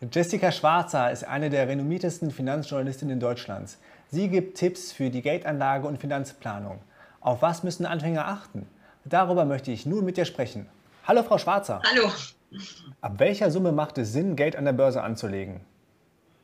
Jessica Schwarzer ist eine der renommiertesten Finanzjournalistinnen Deutschlands. Sie gibt Tipps für die Geldanlage und Finanzplanung. Auf was müssen Anfänger achten? Darüber möchte ich nun mit dir sprechen. Hallo Frau Schwarzer. Hallo. Ab welcher Summe macht es Sinn, Geld an der Börse anzulegen?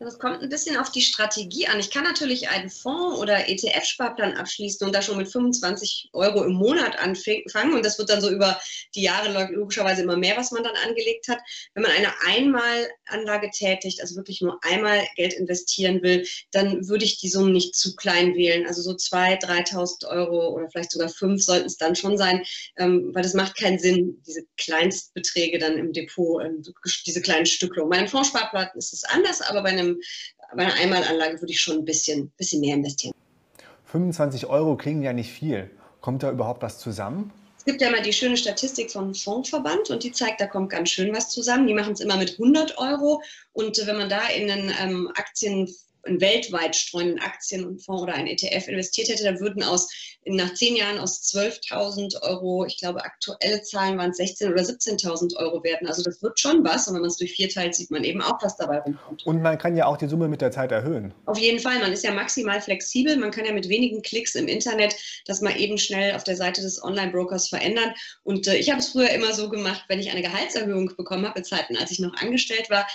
Das kommt ein bisschen auf die Strategie an. Ich kann natürlich einen Fonds- oder ETF-Sparplan abschließen und da schon mit 25 Euro im Monat anfangen. Und das wird dann so über die Jahre logischerweise immer mehr, was man dann angelegt hat. Wenn man eine Einmalanlage tätigt, also wirklich nur einmal Geld investieren will, dann würde ich die Summen nicht zu klein wählen. Also so 2.000, 3.000 Euro oder vielleicht sogar 5 sollten es dann schon sein, ähm, weil das macht keinen Sinn, diese Kleinstbeträge dann im Depot, ähm, diese kleinen Stücklungen. Bei einem Fondssparplan ist es anders, aber bei einem einem, bei einer Einmalanlage würde ich schon ein bisschen, bisschen mehr investieren. 25 Euro klingen ja nicht viel. Kommt da überhaupt was zusammen? Es gibt ja immer die schöne Statistik vom Fondsverband und die zeigt, da kommt ganz schön was zusammen. Die machen es immer mit 100 Euro und äh, wenn man da in einen ähm, Aktien einen weltweit streuenden Aktienfonds oder ein ETF investiert hätte, dann würden aus nach zehn Jahren aus 12.000 Euro, ich glaube aktuelle Zahlen waren es 16.000 oder 17.000 Euro werden. Also das wird schon was und wenn man es durch vier teilt, sieht man eben auch, was dabei rumkommt. Und man kann ja auch die Summe mit der Zeit erhöhen. Auf jeden Fall, man ist ja maximal flexibel. Man kann ja mit wenigen Klicks im Internet das mal eben schnell auf der Seite des Online-Brokers verändern. Und äh, ich habe es früher immer so gemacht, wenn ich eine Gehaltserhöhung bekommen habe, in Zeiten, als ich noch angestellt war,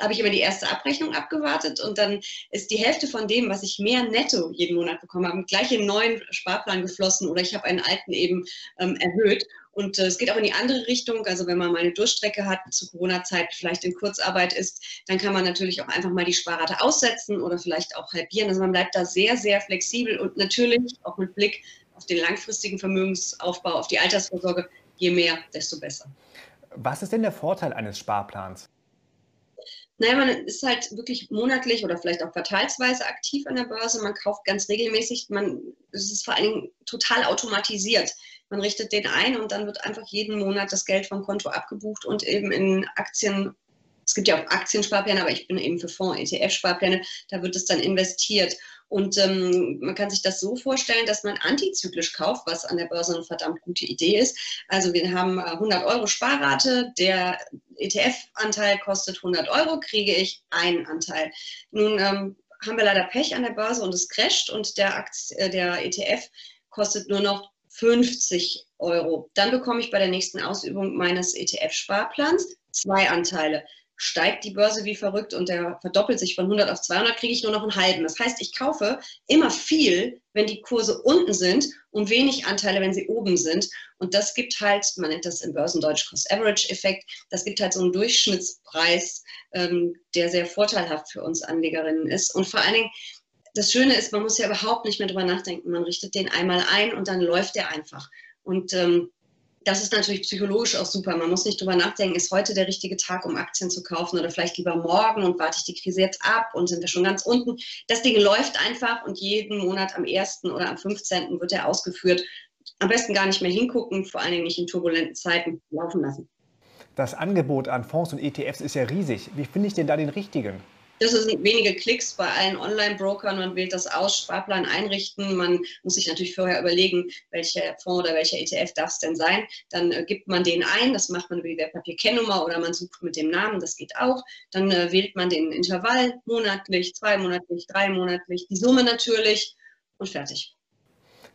habe ich immer die erste Abrechnung abgewartet und dann ist die Hälfte von dem, was ich mehr netto jeden Monat bekommen habe, gleich in neuen Sparplan geflossen oder ich habe einen alten eben ähm, erhöht. Und äh, es geht auch in die andere Richtung. Also wenn man mal eine Durchstrecke hat, zu Corona-Zeit vielleicht in Kurzarbeit ist, dann kann man natürlich auch einfach mal die Sparrate aussetzen oder vielleicht auch halbieren. Also man bleibt da sehr, sehr flexibel und natürlich auch mit Blick auf den langfristigen Vermögensaufbau, auf die Altersvorsorge, je mehr, desto besser. Was ist denn der Vorteil eines Sparplans? Naja, man ist halt wirklich monatlich oder vielleicht auch quartalsweise aktiv an der Börse. Man kauft ganz regelmäßig. Man, es ist vor allen Dingen total automatisiert. Man richtet den ein und dann wird einfach jeden Monat das Geld vom Konto abgebucht und eben in Aktien. Es gibt ja auch Aktiensparpläne, aber ich bin eben für Fonds, ETF-Sparpläne. Da wird es dann investiert. Und ähm, man kann sich das so vorstellen, dass man antizyklisch kauft, was an der Börse eine verdammt gute Idee ist. Also wir haben 100 äh, Euro Sparrate, der ETF-Anteil kostet 100 Euro, kriege ich einen Anteil. Nun ähm, haben wir leider Pech an der Börse und es crasht und der, Aktie, äh, der ETF kostet nur noch 50 Euro. Dann bekomme ich bei der nächsten Ausübung meines ETF-Sparplans zwei Anteile steigt die Börse wie verrückt und der verdoppelt sich von 100 auf 200, kriege ich nur noch einen halben. Das heißt, ich kaufe immer viel, wenn die Kurse unten sind und wenig Anteile, wenn sie oben sind. Und das gibt halt, man nennt das im Börsendeutsch Cost-Average-Effekt, das gibt halt so einen Durchschnittspreis, ähm, der sehr vorteilhaft für uns Anlegerinnen ist. Und vor allen Dingen, das Schöne ist, man muss ja überhaupt nicht mehr drüber nachdenken. Man richtet den einmal ein und dann läuft der einfach. Und ähm, das ist natürlich psychologisch auch super. Man muss nicht drüber nachdenken, ist heute der richtige Tag, um Aktien zu kaufen oder vielleicht lieber morgen und warte ich die Krise jetzt ab und sind wir schon ganz unten. Das Ding läuft einfach und jeden Monat am 1. oder am 15. wird er ausgeführt. Am besten gar nicht mehr hingucken, vor allen Dingen nicht in turbulenten Zeiten laufen lassen. Das Angebot an Fonds und ETFs ist ja riesig. Wie finde ich denn da den richtigen? Das sind wenige Klicks bei allen Online-Brokern. Man wählt das aus, Sparplan einrichten. Man muss sich natürlich vorher überlegen, welcher Fonds oder welcher ETF darf es denn sein. Dann äh, gibt man den ein. Das macht man über die Wertpapierkennnummer oder man sucht mit dem Namen. Das geht auch. Dann äh, wählt man den Intervall monatlich, zweimonatlich, dreimonatlich, die Summe natürlich und fertig.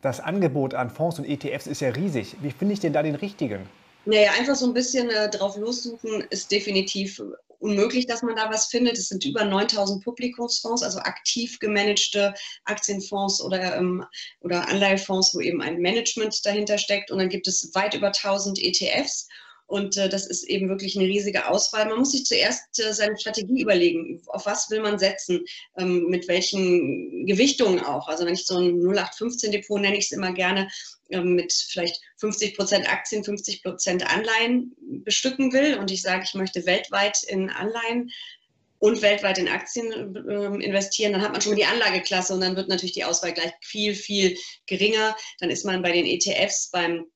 Das Angebot an Fonds und ETFs ist ja riesig. Wie finde ich denn da den richtigen? Naja, einfach so ein bisschen äh, drauf lossuchen ist definitiv unmöglich, dass man da was findet. Es sind über 9000 Publikumsfonds, also aktiv gemanagte Aktienfonds oder, ähm, oder Anleihefonds, wo eben ein Management dahinter steckt. Und dann gibt es weit über 1000 ETFs. Und äh, das ist eben wirklich eine riesige Auswahl. Man muss sich zuerst äh, seine Strategie überlegen. Auf was will man setzen? Ähm, mit welchen Gewichtungen auch? Also wenn ich so ein 0815-Depot nenne ich es immer gerne, ähm, mit vielleicht 50 Prozent Aktien, 50 Prozent Anleihen bestücken will und ich sage, ich möchte weltweit in Anleihen und weltweit in Aktien äh, investieren, dann hat man schon mal die Anlageklasse und dann wird natürlich die Auswahl gleich viel, viel geringer. Dann ist man bei den ETFs beim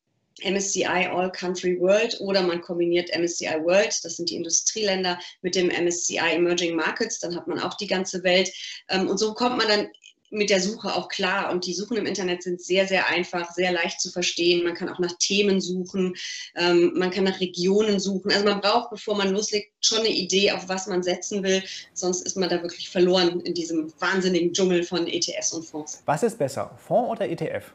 MSCI All Country World oder man kombiniert MSCI World, das sind die Industrieländer, mit dem MSCI Emerging Markets, dann hat man auch die ganze Welt. Ähm, und so kommt man dann mit der Suche auch klar. Und die Suchen im Internet sind sehr, sehr einfach, sehr leicht zu verstehen. Man kann auch nach Themen suchen, ähm, man kann nach Regionen suchen. Also man braucht, bevor man loslegt, schon eine Idee, auf was man setzen will. Sonst ist man da wirklich verloren in diesem wahnsinnigen Dschungel von ETFs und Fonds. Was ist besser, Fonds oder ETF?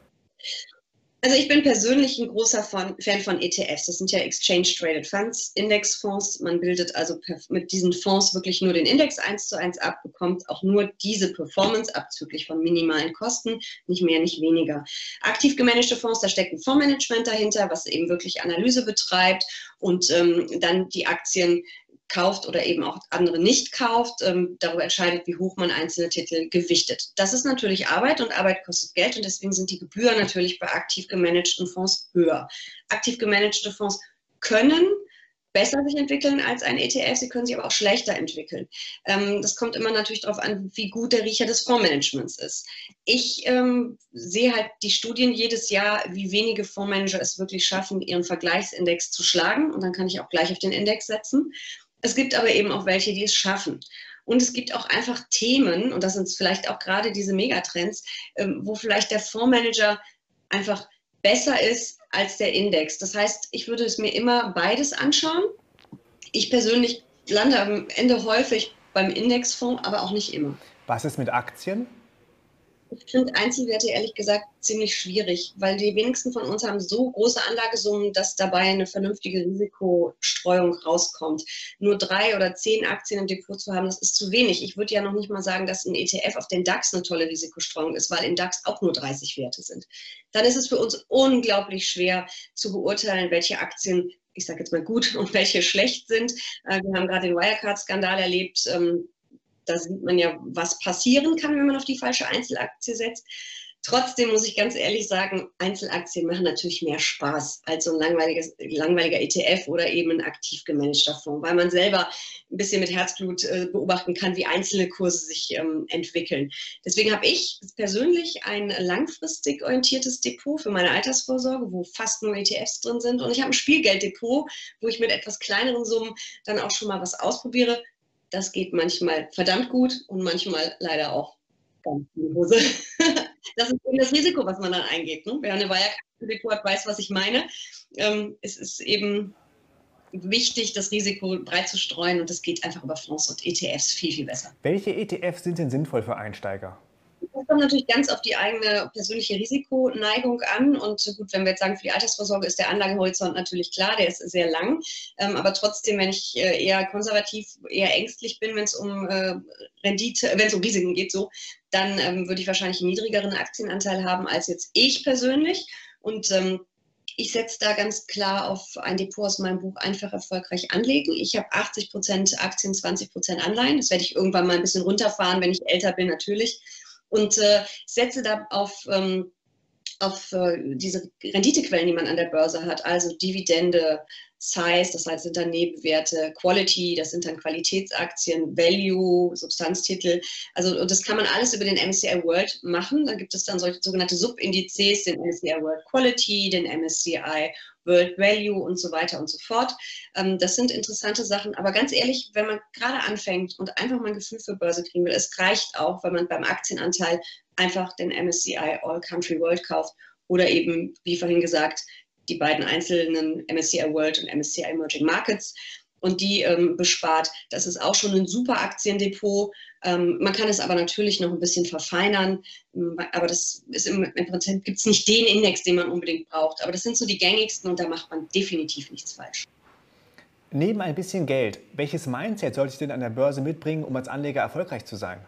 Also ich bin persönlich ein großer Fan von ETFs. Das sind ja Exchange Traded Funds, Indexfonds. Man bildet also mit diesen Fonds wirklich nur den Index eins zu eins ab, bekommt auch nur diese Performance abzüglich von minimalen Kosten, nicht mehr, nicht weniger. Aktiv gemanagte Fonds, da steckt ein Fondsmanagement dahinter, was eben wirklich Analyse betreibt und ähm, dann die Aktien kauft oder eben auch andere nicht kauft, ähm, darüber entscheidet, wie hoch man einzelne Titel gewichtet. Das ist natürlich Arbeit und Arbeit kostet Geld und deswegen sind die Gebühren natürlich bei aktiv gemanagten Fonds höher. Aktiv gemanagte Fonds können besser sich entwickeln als ein ETF, sie können sich aber auch schlechter entwickeln. Ähm, das kommt immer natürlich darauf an, wie gut der Riecher des Fondsmanagements ist. Ich ähm, sehe halt die Studien jedes Jahr, wie wenige Fondsmanager es wirklich schaffen, ihren Vergleichsindex zu schlagen und dann kann ich auch gleich auf den Index setzen. Es gibt aber eben auch welche, die es schaffen. Und es gibt auch einfach Themen, und das sind vielleicht auch gerade diese Megatrends, ähm, wo vielleicht der Fondsmanager einfach besser ist als der Index. Das heißt, ich würde es mir immer beides anschauen. Ich persönlich lande am Ende häufig beim Indexfonds, aber auch nicht immer. Was ist mit Aktien? Ich finde Einzelwerte ehrlich gesagt ziemlich schwierig, weil die wenigsten von uns haben so große Anlagesummen, dass dabei eine vernünftige Risikostreuung rauskommt. Nur drei oder zehn Aktien im Depot zu haben, das ist zu wenig. Ich würde ja noch nicht mal sagen, dass ein ETF auf den DAX eine tolle Risikostreuung ist, weil im DAX auch nur 30 Werte sind. Dann ist es für uns unglaublich schwer zu beurteilen, welche Aktien ich sage jetzt mal gut und welche schlecht sind. Äh, wir haben gerade den Wirecard-Skandal erlebt ähm, da sieht man ja, was passieren kann, wenn man auf die falsche Einzelaktie setzt. Trotzdem muss ich ganz ehrlich sagen, Einzelaktien machen natürlich mehr Spaß als so ein langweiliger ETF oder eben ein aktiv gemanagter Fonds, weil man selber ein bisschen mit Herzblut äh, beobachten kann, wie einzelne Kurse sich ähm, entwickeln. Deswegen habe ich persönlich ein langfristig orientiertes Depot für meine Altersvorsorge, wo fast nur ETFs drin sind. Und ich habe ein Spielgelddepot, wo ich mit etwas kleineren Summen dann auch schon mal was ausprobiere. Das geht manchmal verdammt gut und manchmal leider auch ganz in die Hose. das ist eben das Risiko, was man dann eingeht. Ne? Wer eine Wirecard-Depot hat, weiß, was ich meine. Ähm, es ist eben wichtig, das Risiko breit zu streuen und das geht einfach über Fonds und ETFs viel, viel besser. Welche ETFs sind denn sinnvoll für Einsteiger? Das kommt natürlich ganz auf die eigene persönliche Risikoneigung an. Und gut, wenn wir jetzt sagen, für die Altersvorsorge ist der Anlagehorizont natürlich klar, der ist sehr lang. Ähm, aber trotzdem, wenn ich äh, eher konservativ, eher ängstlich bin, wenn es um äh, Rendite, wenn es um Risiken geht, so, dann ähm, würde ich wahrscheinlich einen niedrigeren Aktienanteil haben als jetzt ich persönlich. Und ähm, ich setze da ganz klar auf ein Depot aus meinem Buch Einfach erfolgreich anlegen. Ich habe 80 Prozent Aktien, 20 Prozent Anleihen. Das werde ich irgendwann mal ein bisschen runterfahren, wenn ich älter bin, natürlich und äh, setze da auf, ähm, auf äh, diese Renditequellen, die man an der Börse hat, also Dividende, Size, das heißt, sind dann Nebenwerte, Quality, das sind dann Qualitätsaktien, Value, Substanztitel. Also und das kann man alles über den MSCI World machen. Da gibt es dann solche sogenannte Subindizes, den MSCI World Quality, den MSCI World Value und so weiter und so fort. Ähm, das sind interessante Sachen. Aber ganz ehrlich, wenn man gerade anfängt und einfach mal ein Gefühl für Börse kriegen will, es reicht auch, wenn man beim Aktienanteil einfach den MSCI All Country World kauft oder eben, wie vorhin gesagt, die beiden einzelnen MSCI World und MSCI Emerging Markets und die ähm, bespart. Das ist auch schon ein super Aktiendepot. Ähm, man kann es aber natürlich noch ein bisschen verfeinern, ähm, aber das ist im, im Prinzip gibt es nicht den Index, den man unbedingt braucht. Aber das sind so die gängigsten und da macht man definitiv nichts falsch. Neben ein bisschen Geld, welches Mindset sollte ich denn an der Börse mitbringen, um als Anleger erfolgreich zu sein?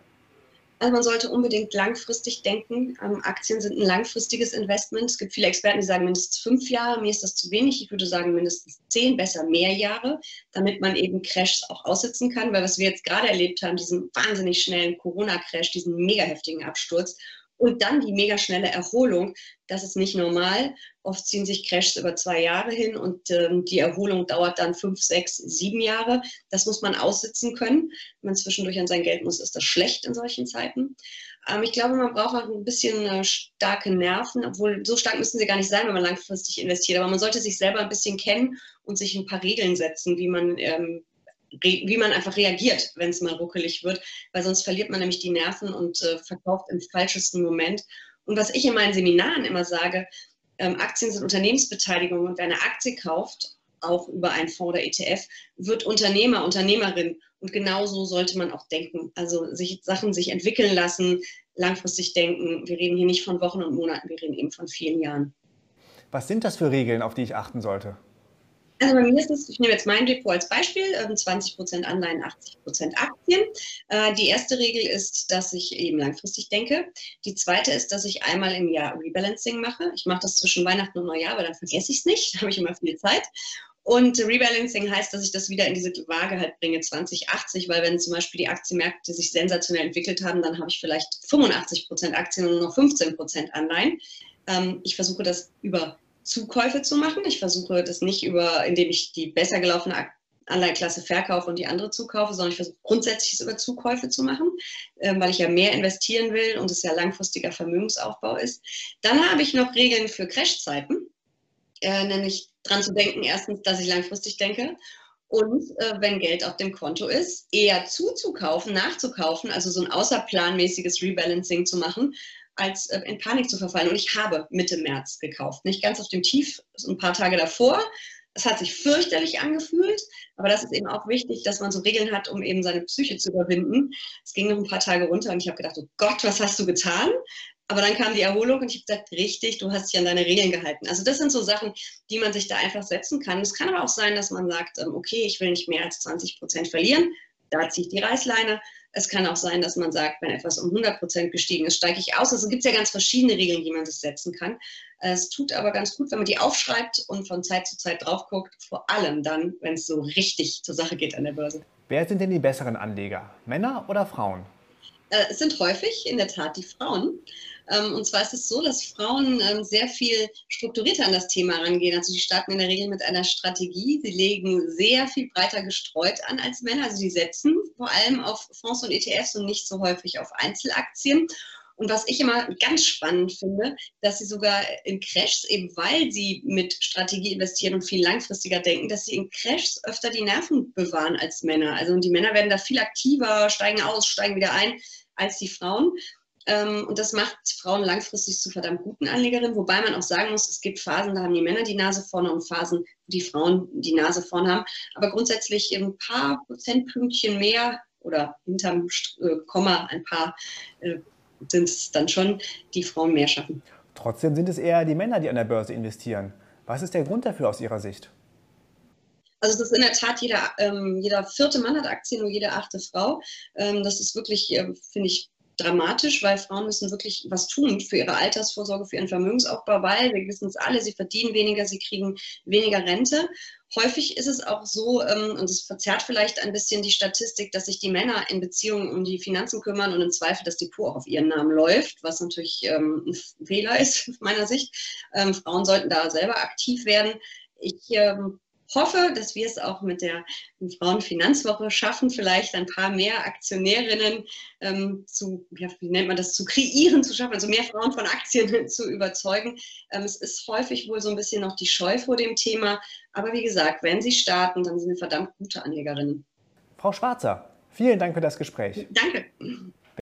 Also man sollte unbedingt langfristig denken. Ähm, Aktien sind ein langfristiges Investment. Es gibt viele Experten, die sagen mindestens fünf Jahre. Mir ist das zu wenig. Ich würde sagen mindestens zehn, besser mehr Jahre, damit man eben Crashs auch aussitzen kann. Weil was wir jetzt gerade erlebt haben, diesen wahnsinnig schnellen Corona-Crash, diesen mega heftigen Absturz und dann die mega schnelle Erholung, das ist nicht normal. Oft ziehen sich Crashs über zwei Jahre hin und ähm, die Erholung dauert dann fünf, sechs, sieben Jahre. Das muss man aussitzen können. Wenn man zwischendurch an sein Geld muss, ist das schlecht in solchen Zeiten. Ähm, ich glaube, man braucht auch ein bisschen äh, starke Nerven, obwohl so stark müssen sie gar nicht sein, wenn man langfristig investiert. Aber man sollte sich selber ein bisschen kennen und sich ein paar Regeln setzen, wie man ähm, wie man einfach reagiert, wenn es mal ruckelig wird, weil sonst verliert man nämlich die Nerven und äh, verkauft im falschesten Moment. Und was ich in meinen Seminaren immer sage, ähm, Aktien sind Unternehmensbeteiligung und wer eine Aktie kauft, auch über einen Fonds oder ETF, wird Unternehmer, Unternehmerin. Und genauso sollte man auch denken. Also sich Sachen sich entwickeln lassen, langfristig denken. Wir reden hier nicht von Wochen und Monaten, wir reden eben von vielen Jahren. Was sind das für Regeln, auf die ich achten sollte? Also es, ich nehme jetzt mein Depot als Beispiel, 20% ähm, Anleihen, 80% Aktien. Äh, die erste Regel ist, dass ich eben langfristig denke. Die zweite ist, dass ich einmal im Jahr Rebalancing mache. Ich mache das zwischen Weihnachten und Neujahr, aber dann vergesse ich es nicht, da habe ich immer viel Zeit. Und Rebalancing heißt, dass ich das wieder in diese Waage halt bringe, 2080, weil wenn zum Beispiel die Aktienmärkte sich sensationell entwickelt haben, dann habe ich vielleicht 85% Aktien und nur noch 15% Anleihen. Ähm, ich versuche das über Zukäufe zu machen. Ich versuche das nicht über, indem ich die besser gelaufene Anleiheklasse verkaufe und die andere zukaufe, sondern ich versuche grundsätzlich über Zukäufe zu machen, äh, weil ich ja mehr investieren will und es ja langfristiger Vermögensaufbau ist. Dann habe ich noch Regeln für Crashzeiten, äh, nämlich dran zu denken, erstens, dass ich langfristig denke und äh, wenn Geld auf dem Konto ist, eher zuzukaufen, nachzukaufen, also so ein außerplanmäßiges Rebalancing zu machen, als äh, in Panik zu verfallen. Und ich habe Mitte März gekauft. Nicht ganz auf dem Tief, so ein paar Tage davor. Es hat sich fürchterlich angefühlt, aber das ist eben auch wichtig, dass man so Regeln hat, um eben seine Psyche zu überwinden. Es ging noch ein paar Tage runter und ich habe gedacht, oh Gott, was hast du getan? Aber dann kam die Erholung und ich habe gesagt, richtig, du hast dich an deine Regeln gehalten. Also das sind so Sachen, die man sich da einfach setzen kann. Es kann aber auch sein, dass man sagt, ähm, okay, ich will nicht mehr als 20 Prozent verlieren, da ziehe ich die Reißleine. Es kann auch sein, dass man sagt, wenn etwas um 100 Prozent gestiegen ist, steige ich aus. Also es gibt ja ganz verschiedene Regeln, die man sich setzen kann. Es tut aber ganz gut, wenn man die aufschreibt und von Zeit zu Zeit drauf guckt, vor allem dann, wenn es so richtig zur Sache geht an der Börse. Wer sind denn die besseren Anleger, Männer oder Frauen? Äh, es sind häufig in der Tat die Frauen. Ähm, und zwar ist es so, dass Frauen ähm, sehr viel strukturierter an das Thema rangehen. Also die starten in der Regel mit einer Strategie. Sie legen sehr viel breiter gestreut an als Männer. Also sie setzen vor allem auf Fonds und ETFs und nicht so häufig auf Einzelaktien. Und was ich immer ganz spannend finde, dass sie sogar in Crashs, eben weil sie mit Strategie investieren und viel langfristiger denken, dass sie in Crashs öfter die Nerven bewahren als Männer. Also und die Männer werden da viel aktiver, steigen aus, steigen wieder ein als die Frauen. Ähm, und das macht Frauen langfristig zu verdammt guten Anlegerinnen, wobei man auch sagen muss, es gibt Phasen, da haben die Männer die Nase vorne und Phasen, wo die Frauen die Nase vorne haben. Aber grundsätzlich ein paar Prozentpünktchen mehr oder hinterm äh, Komma ein paar äh, sind es dann schon, die Frauen mehr schaffen. Trotzdem sind es eher die Männer, die an der Börse investieren. Was ist der Grund dafür aus Ihrer Sicht? Also das ist in der Tat jeder, ähm, jeder vierte Mann hat Aktien und jede achte Frau. Ähm, das ist wirklich, äh, finde ich, dramatisch, weil Frauen müssen wirklich was tun für ihre Altersvorsorge, für ihren Vermögensaufbau, weil wir wissen es alle, sie verdienen weniger, sie kriegen weniger Rente. Häufig ist es auch so, ähm, und es verzerrt vielleicht ein bisschen die Statistik, dass sich die Männer in Beziehungen um die Finanzen kümmern und im Zweifel das Depot auf ihren Namen läuft, was natürlich ähm, ein Fehler ist, aus meiner Sicht. Ähm, Frauen sollten da selber aktiv werden. Ich hoffe, dass wir es auch mit der Frauenfinanzwoche schaffen, vielleicht ein paar mehr Aktionärinnen ähm, zu, ja, wie nennt man das, zu kreieren, zu schaffen, also mehr Frauen von Aktien zu überzeugen. Ähm, es ist häufig wohl so ein bisschen noch die Scheu vor dem Thema. Aber wie gesagt, wenn Sie starten, dann sind Sie verdammt gute Anlegerinnen. Frau Schwarzer, vielen Dank für das Gespräch. Danke.